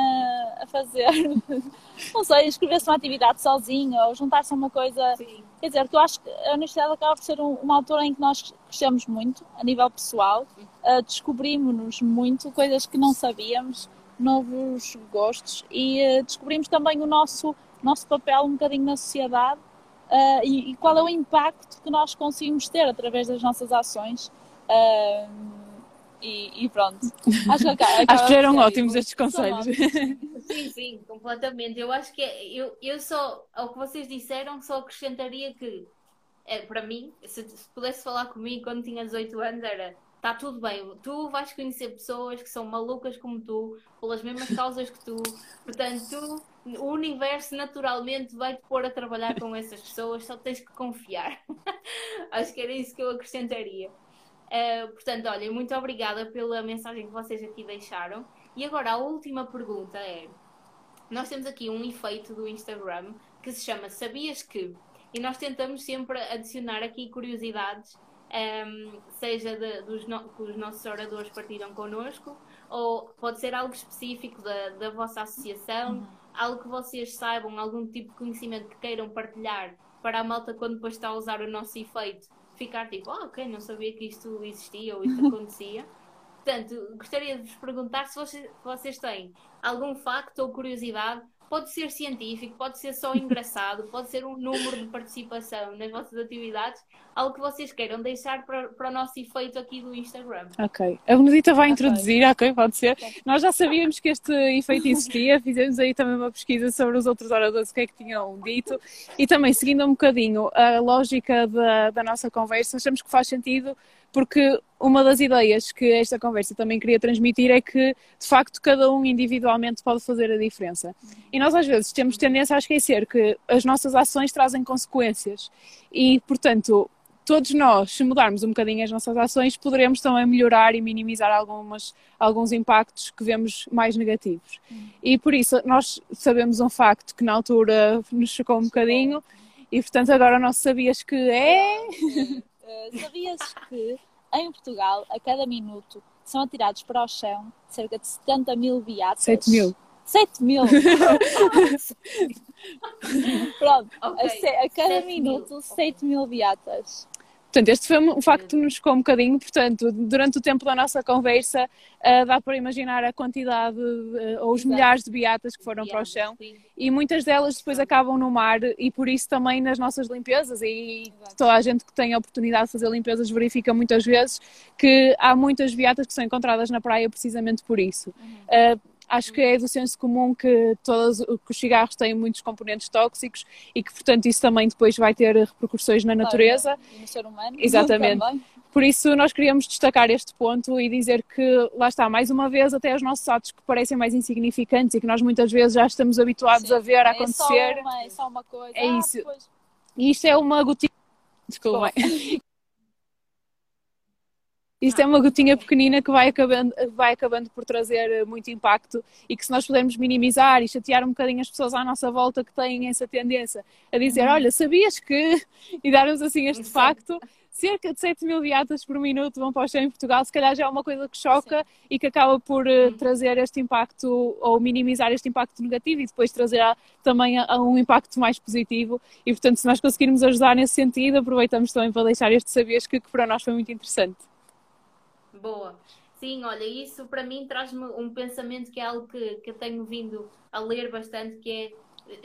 a fazer, não sei, inscrever-se numa atividade sozinha ou juntar-se a uma coisa. Sim. Quer dizer, que eu acho que a universidade acaba por ser um, uma altura em que nós crescemos muito, a nível pessoal, uh, descobrimos-nos muito, coisas que não sabíamos, novos gostos e uh, descobrimos também o nosso, nosso papel um bocadinho na sociedade uh, e, e, qual é o impacto que nós conseguimos ter através das nossas ações. Uh, e, e, pronto. Acho que, acaba, acho que eram ótimos estes conselhos. Sim, sim, completamente. Eu acho que eu, eu só, ao que vocês disseram, só acrescentaria que, é, para mim, se, se pudesse falar comigo quando tinha 18 anos, era está tudo bem. Tu vais conhecer pessoas que são malucas como tu, pelas mesmas causas que tu. Portanto, tu, o universo naturalmente vai te pôr a trabalhar com essas pessoas, só tens que confiar. Acho que era isso que eu acrescentaria. Uh, portanto, olha, muito obrigada pela mensagem que vocês aqui deixaram. E agora a última pergunta é: nós temos aqui um efeito do Instagram que se chama Sabias que? E nós tentamos sempre adicionar aqui curiosidades um, seja de, dos no, que os nossos oradores partilham connosco, ou pode ser algo específico da, da vossa associação, uhum. algo que vocês saibam, algum tipo de conhecimento que queiram partilhar para a malta quando depois está a usar o nosso efeito, ficar tipo, oh, ok, não sabia que isto existia ou isto acontecia. Portanto, gostaria de vos perguntar se vocês, vocês têm algum facto ou curiosidade pode ser científico, pode ser só engraçado, pode ser um número de participação nas vossas atividades, algo que vocês queiram deixar para, para o nosso efeito aqui do Instagram. Ok. A Benedita vai okay. introduzir, ok, pode ser. Okay. Nós já sabíamos que este efeito existia, fizemos aí também uma pesquisa sobre os outros oradores, o que é que tinham dito, e também seguindo um bocadinho a lógica da, da nossa conversa, achamos que faz sentido porque uma das ideias que esta conversa também queria transmitir é que, de facto, cada um individualmente pode fazer a diferença. E nós, às vezes, temos tendência a esquecer que as nossas ações trazem consequências. E, portanto, todos nós, se mudarmos um bocadinho as nossas ações, poderemos também melhorar e minimizar algumas, alguns impactos que vemos mais negativos. E por isso, nós sabemos um facto que na altura nos chocou um bocadinho, e portanto, agora nós sabias que é. Uh, sabias que em Portugal, a cada minuto, são atirados para o chão cerca de 70 mil beatas? 7 mil. 7 mil! Pronto, okay. a, a, cada minuto, mil. 7 mil beatas. Portanto, este foi um facto que nos chocou um bocadinho. Portanto, durante o tempo da nossa conversa, uh, dá para imaginar a quantidade uh, ou os Exato. milhares de beatas que foram para o chão. Sim. E muitas delas depois acabam no mar e por isso também nas nossas limpezas. E Exato. toda a gente que tem a oportunidade de fazer limpezas verifica muitas vezes que há muitas beatas que são encontradas na praia precisamente por isso. Uhum. Uh, acho que é do senso comum que, todos, que os cigarros têm muitos componentes tóxicos e que, portanto, isso também depois vai ter repercussões na natureza. e no ser humano. Exatamente. Por isso, nós queríamos destacar este ponto e dizer que, lá está, mais uma vez, até os nossos atos que parecem mais insignificantes e que nós muitas vezes já estamos habituados Sim, a ver a acontecer. É só uma, é só uma coisa. É ah, isso. Depois... E isto é uma gotinha. Desculpa. Isto é uma gotinha pequenina que vai acabando, vai acabando por trazer eh, muito impacto e que se nós pudermos minimizar e chatear um bocadinho as pessoas à nossa volta que têm essa tendência a dizer, uhum. olha, sabias que... e darmos assim este facto, cerca de 7 mil viatas por minuto vão para o chão em Portugal, se calhar já é uma coisa que choca Sim. e que acaba por uh, trazer este impacto ou minimizar este impacto negativo e depois trazer a, também a, a um impacto mais positivo e portanto se nós conseguirmos ajudar nesse sentido aproveitamos também para deixar este sabias que, que para nós foi muito interessante. Boa. Sim, olha, isso para mim traz-me um pensamento que é algo que, que eu tenho vindo a ler bastante, que é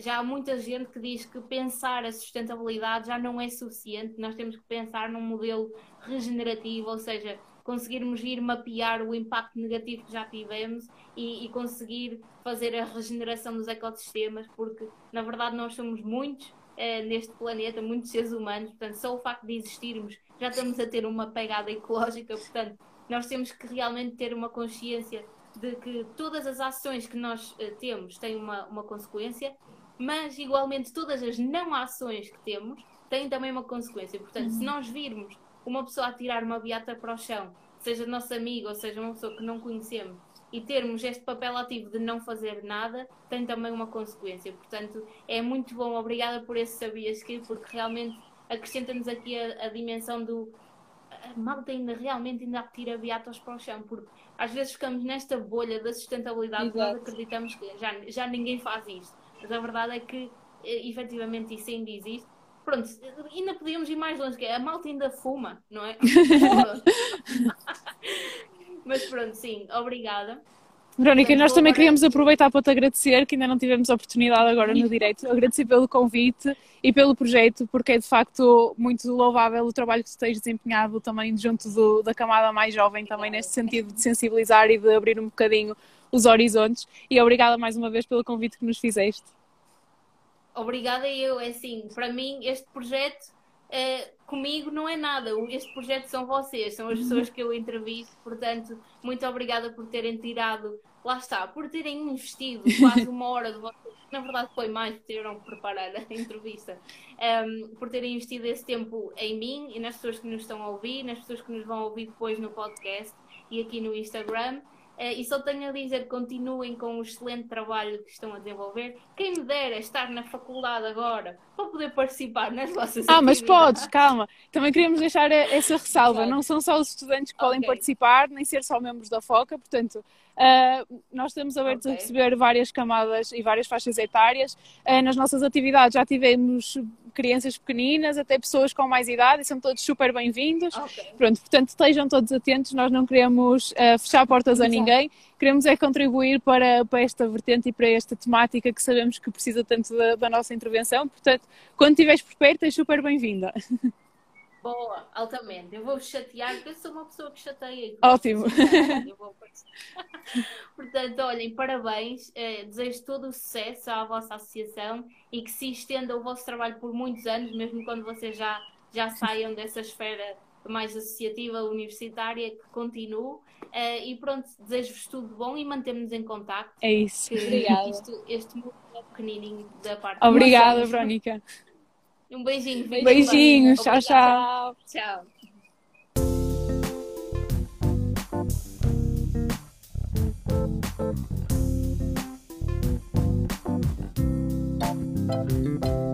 já há muita gente que diz que pensar a sustentabilidade já não é suficiente, nós temos que pensar num modelo regenerativo, ou seja, conseguirmos ir mapear o impacto negativo que já tivemos e, e conseguir fazer a regeneração dos ecossistemas, porque na verdade nós somos muitos eh, neste planeta, muitos seres humanos, portanto, só o facto de existirmos já estamos a ter uma pegada ecológica, portanto, nós temos que realmente ter uma consciência de que todas as ações que nós uh, temos têm uma, uma consequência, mas igualmente todas as não ações que temos têm também uma consequência. Portanto, uhum. se nós virmos uma pessoa a tirar uma beata para o chão, seja nosso amigo ou seja uma pessoa que não conhecemos, e termos este papel ativo de não fazer nada tem também uma consequência. Portanto, é muito bom, obrigada por esse sabias que, porque realmente acrescenta-nos aqui a, a, dimensão do a malta ainda realmente ainda tira beatos para o chão, porque às vezes ficamos nesta bolha da sustentabilidade que nós acreditamos que já, já ninguém faz isto. Mas a verdade é que eh, efetivamente isso ainda existe. Pronto, ainda podíamos ir mais longe, que é, a malta ainda fuma, não é? Mas pronto, sim, obrigada. Verónica, nós também queríamos aproveitar para te agradecer, que ainda não tivemos oportunidade agora no direito, agradecer pelo convite e pelo projeto, porque é de facto muito louvável o trabalho que tu tens desempenhado também junto do, da camada mais jovem, também neste sentido de sensibilizar e de abrir um bocadinho os horizontes. E obrigada mais uma vez pelo convite que nos fizeste. Obrigada eu, é assim, para mim este projeto Uh, comigo não é nada. Este projeto são vocês, são as pessoas que eu entrevisto. Portanto, muito obrigada por terem tirado, lá está, por terem investido quase uma hora de vocês. Na verdade, foi mais, tiveram que preparar a entrevista. Um, ehm, por terem investido esse tempo em mim e nas pessoas que nos estão a ouvir, nas pessoas que nos vão ouvir depois no podcast e aqui no Instagram. Uh, e só tenho a dizer, continuem com o excelente trabalho que estão a desenvolver. Quem me dera estar na faculdade agora para poder participar nas vossas Ah, mas podes, calma. Também queríamos deixar essa ressalva. Claro. Não são só os estudantes que podem okay. participar, nem ser só membros da FOCA, portanto, Uh, nós estamos abertos okay. a receber várias camadas e várias faixas etárias. Uh, nas nossas atividades já tivemos crianças pequeninas, até pessoas com mais idade, e são todos super bem-vindos. Okay. Pronto, portanto, estejam todos atentos, nós não queremos uh, fechar portas a ninguém, queremos é contribuir para, para esta vertente e para esta temática que sabemos que precisa tanto da, da nossa intervenção. Portanto, quando estiveres por perto, és super bem-vinda. Boa, altamente. Eu vou chatear, porque eu sou uma pessoa que chateia. Ótimo. Portanto, olhem, parabéns. Eh, desejo todo o sucesso à vossa associação e que se estenda o vosso trabalho por muitos anos, mesmo quando vocês já, já saiam dessa esfera mais associativa, universitária, que continue. Uh, e pronto, desejo-vos tudo bom e mantemos-nos em contato. É isso. Obrigada. Isto, este mundo é pequenininho da parte Obrigada, Verónica. Um beijinho. Beijinho. Beijinhos. Tchau, tchau. Tchau. tchau.